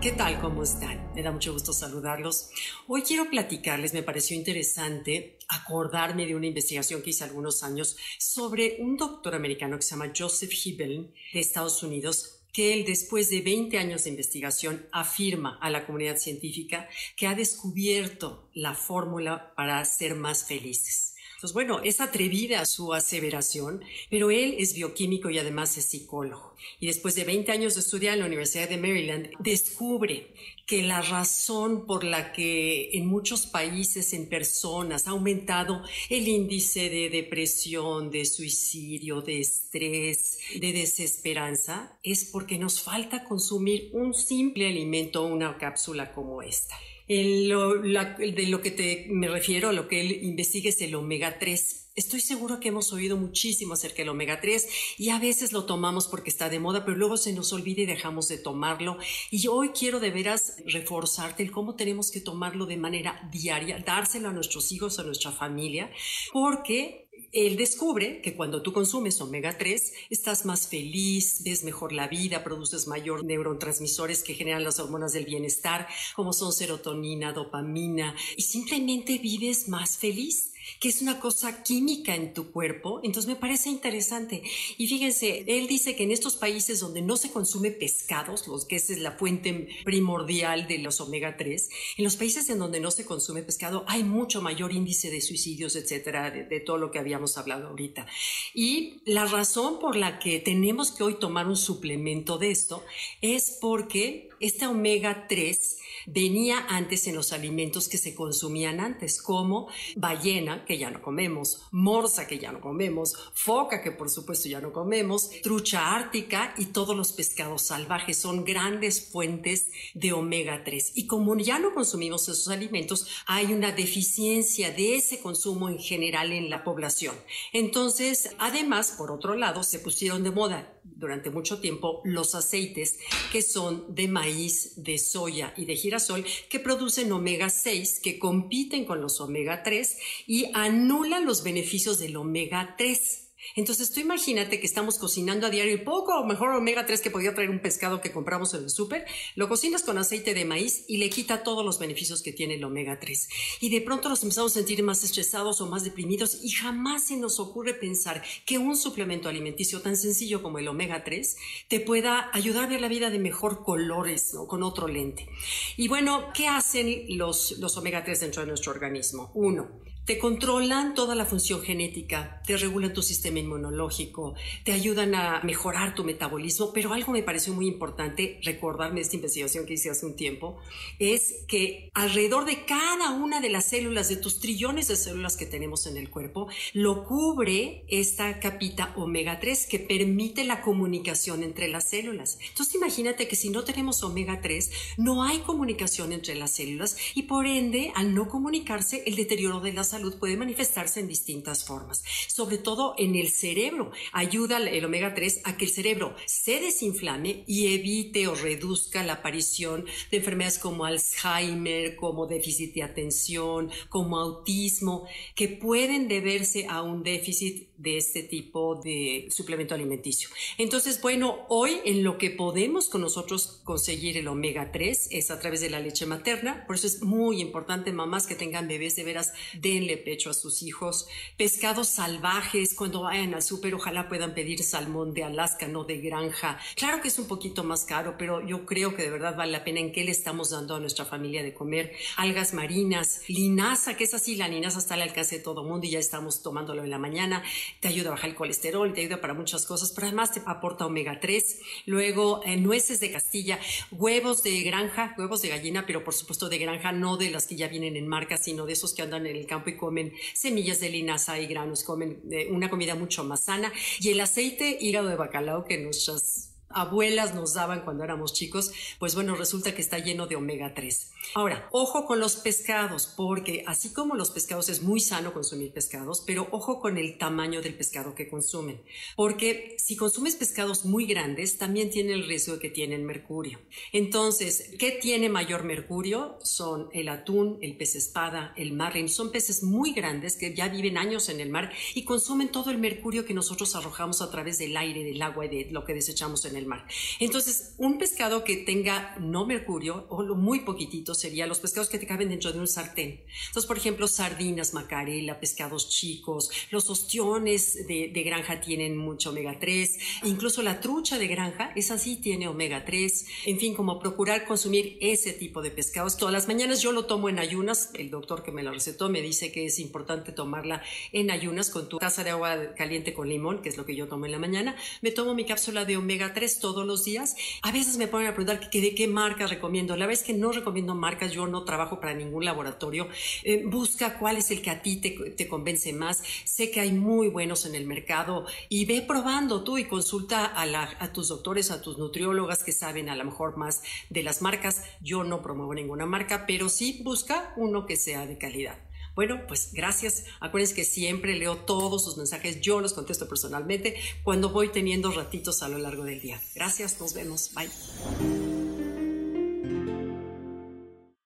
¿Qué tal? ¿Cómo están? Me da mucho gusto saludarlos. Hoy quiero platicarles, me pareció interesante acordarme de una investigación que hice algunos años sobre un doctor americano que se llama Joseph Hibben de Estados Unidos, que él después de 20 años de investigación afirma a la comunidad científica que ha descubierto la fórmula para ser más felices. Pues bueno, es atrevida su aseveración, pero él es bioquímico y además es psicólogo. Y después de 20 años de estudiar en la Universidad de Maryland, descubre que la razón por la que en muchos países, en personas, ha aumentado el índice de depresión, de suicidio, de estrés, de desesperanza, es porque nos falta consumir un simple alimento, una cápsula como esta de lo que te, me refiero, a lo que él investiga es el omega 3. Estoy seguro que hemos oído muchísimo acerca del omega 3 y a veces lo tomamos porque está de moda, pero luego se nos olvida y dejamos de tomarlo. Y hoy quiero de veras reforzarte el cómo tenemos que tomarlo de manera diaria, dárselo a nuestros hijos, a nuestra familia, porque él descubre que cuando tú consumes omega 3 estás más feliz, ves mejor la vida, produces mayor neurotransmisores que generan las hormonas del bienestar, como son serotonina, dopamina, y simplemente vives más feliz que es una cosa química en tu cuerpo. Entonces me parece interesante. Y fíjense, él dice que en estos países donde no se consume pescados, los que esa es la fuente primordial de los omega 3, en los países en donde no se consume pescado hay mucho mayor índice de suicidios, etcétera, de, de todo lo que habíamos hablado ahorita. Y la razón por la que tenemos que hoy tomar un suplemento de esto es porque este omega 3 venía antes en los alimentos que se consumían antes, como ballena, que ya no comemos, morsa, que ya no comemos, foca, que por supuesto ya no comemos, trucha ártica y todos los pescados salvajes son grandes fuentes de omega 3. Y como ya no consumimos esos alimentos, hay una deficiencia de ese consumo en general en la población. Entonces, además, por otro lado, se pusieron de moda durante mucho tiempo los aceites que son de maíz, de soya y de girasol que producen omega 6 que compiten con los omega 3 y anulan los beneficios del omega 3. Entonces tú imagínate que estamos cocinando a diario y poco o mejor omega 3 que podía traer un pescado que compramos en el súper, lo cocinas con aceite de maíz y le quita todos los beneficios que tiene el omega 3. Y de pronto nos empezamos a sentir más estresados o más deprimidos y jamás se nos ocurre pensar que un suplemento alimenticio tan sencillo como el omega 3 te pueda ayudar a ver la vida de mejor colores, ¿no? Con otro lente. Y bueno, ¿qué hacen los, los omega 3 dentro de nuestro organismo? Uno, te controlan toda la función genética, te regulan tu sistema inmunológico, te ayudan a mejorar tu metabolismo, pero algo me pareció muy importante recordarme de esta investigación que hice hace un tiempo, es que alrededor de cada una de las células, de tus trillones de células que tenemos en el cuerpo, lo cubre esta capita omega 3 que permite la comunicación entre las células. Entonces imagínate que si no tenemos omega 3, no hay comunicación entre las células y por ende, al no comunicarse, el deterioro de la salud puede manifestarse en distintas formas, sobre todo en el cerebro. Ayuda el omega 3 a que el cerebro se desinflame y evite o reduzca la aparición de enfermedades como Alzheimer, como déficit de atención, como autismo, que pueden deberse a un déficit de este tipo de suplemento alimenticio. Entonces, bueno, hoy en lo que podemos con nosotros conseguir el omega 3 es a través de la leche materna, por eso es muy importante mamás que tengan bebés de veras denle pecho a sus hijos. Pescados salvajes, cuando vayan al súper, ojalá puedan pedir salmón de Alaska, no de granja. Claro que es un poquito más caro, pero yo creo que de verdad vale la pena en qué le estamos dando a nuestra familia de comer. Algas marinas, linaza, que es así, la linaza está al alcance de todo mundo y ya estamos tomándolo en la mañana. Te ayuda a bajar el colesterol, te ayuda para muchas cosas, pero además te aporta omega 3. Luego, eh, nueces de Castilla, huevos de granja, huevos de gallina, pero por supuesto de granja, no de las que ya vienen en marca, sino de esos que andan en el campo comen semillas de linaza y granos, comen eh, una comida mucho más sana. Y el aceite hígado de bacalao que nuestras abuelas nos daban cuando éramos chicos, pues bueno, resulta que está lleno de omega 3. Ahora, ojo con los pescados, porque así como los pescados es muy sano consumir pescados, pero ojo con el tamaño del pescado que consumen, porque si consumes pescados muy grandes, también tiene el riesgo de que tienen mercurio. Entonces, ¿qué tiene mayor mercurio? Son el atún, el pez espada, el marlin, son peces muy grandes que ya viven años en el mar y consumen todo el mercurio que nosotros arrojamos a través del aire, del agua y de lo que desechamos en el mar. Entonces, un pescado que tenga no mercurio o lo muy poquitito sería los pescados que te caben dentro de un sartén. Entonces, por ejemplo, sardinas, macarela, pescados chicos, los ostiones de, de granja tienen mucho omega 3, incluso la trucha de granja, esa sí tiene omega 3. En fin, como procurar consumir ese tipo de pescados. Todas las mañanas yo lo tomo en ayunas, el doctor que me la recetó me dice que es importante tomarla en ayunas con tu taza de agua caliente con limón, que es lo que yo tomo en la mañana. Me tomo mi cápsula de omega 3 todos los días. A veces me ponen a preguntar que, de qué marca recomiendo. La vez que no recomiendo marcas, yo no trabajo para ningún laboratorio. Eh, busca cuál es el que a ti te, convence más. Sé que hay muy buenos en el mercado y ve probando tú y consulta a, a tus doctores, a tus nutriólogas que saben a lo mejor más de las marcas. Yo no promuevo ninguna marca, pero sí busca uno que sea de calidad. Bueno, pues gracias. Acuérdense que siempre leo todos sus mensajes. Yo los contesto personalmente cuando voy teniendo ratitos a lo largo del día. Gracias, nos vemos. Bye.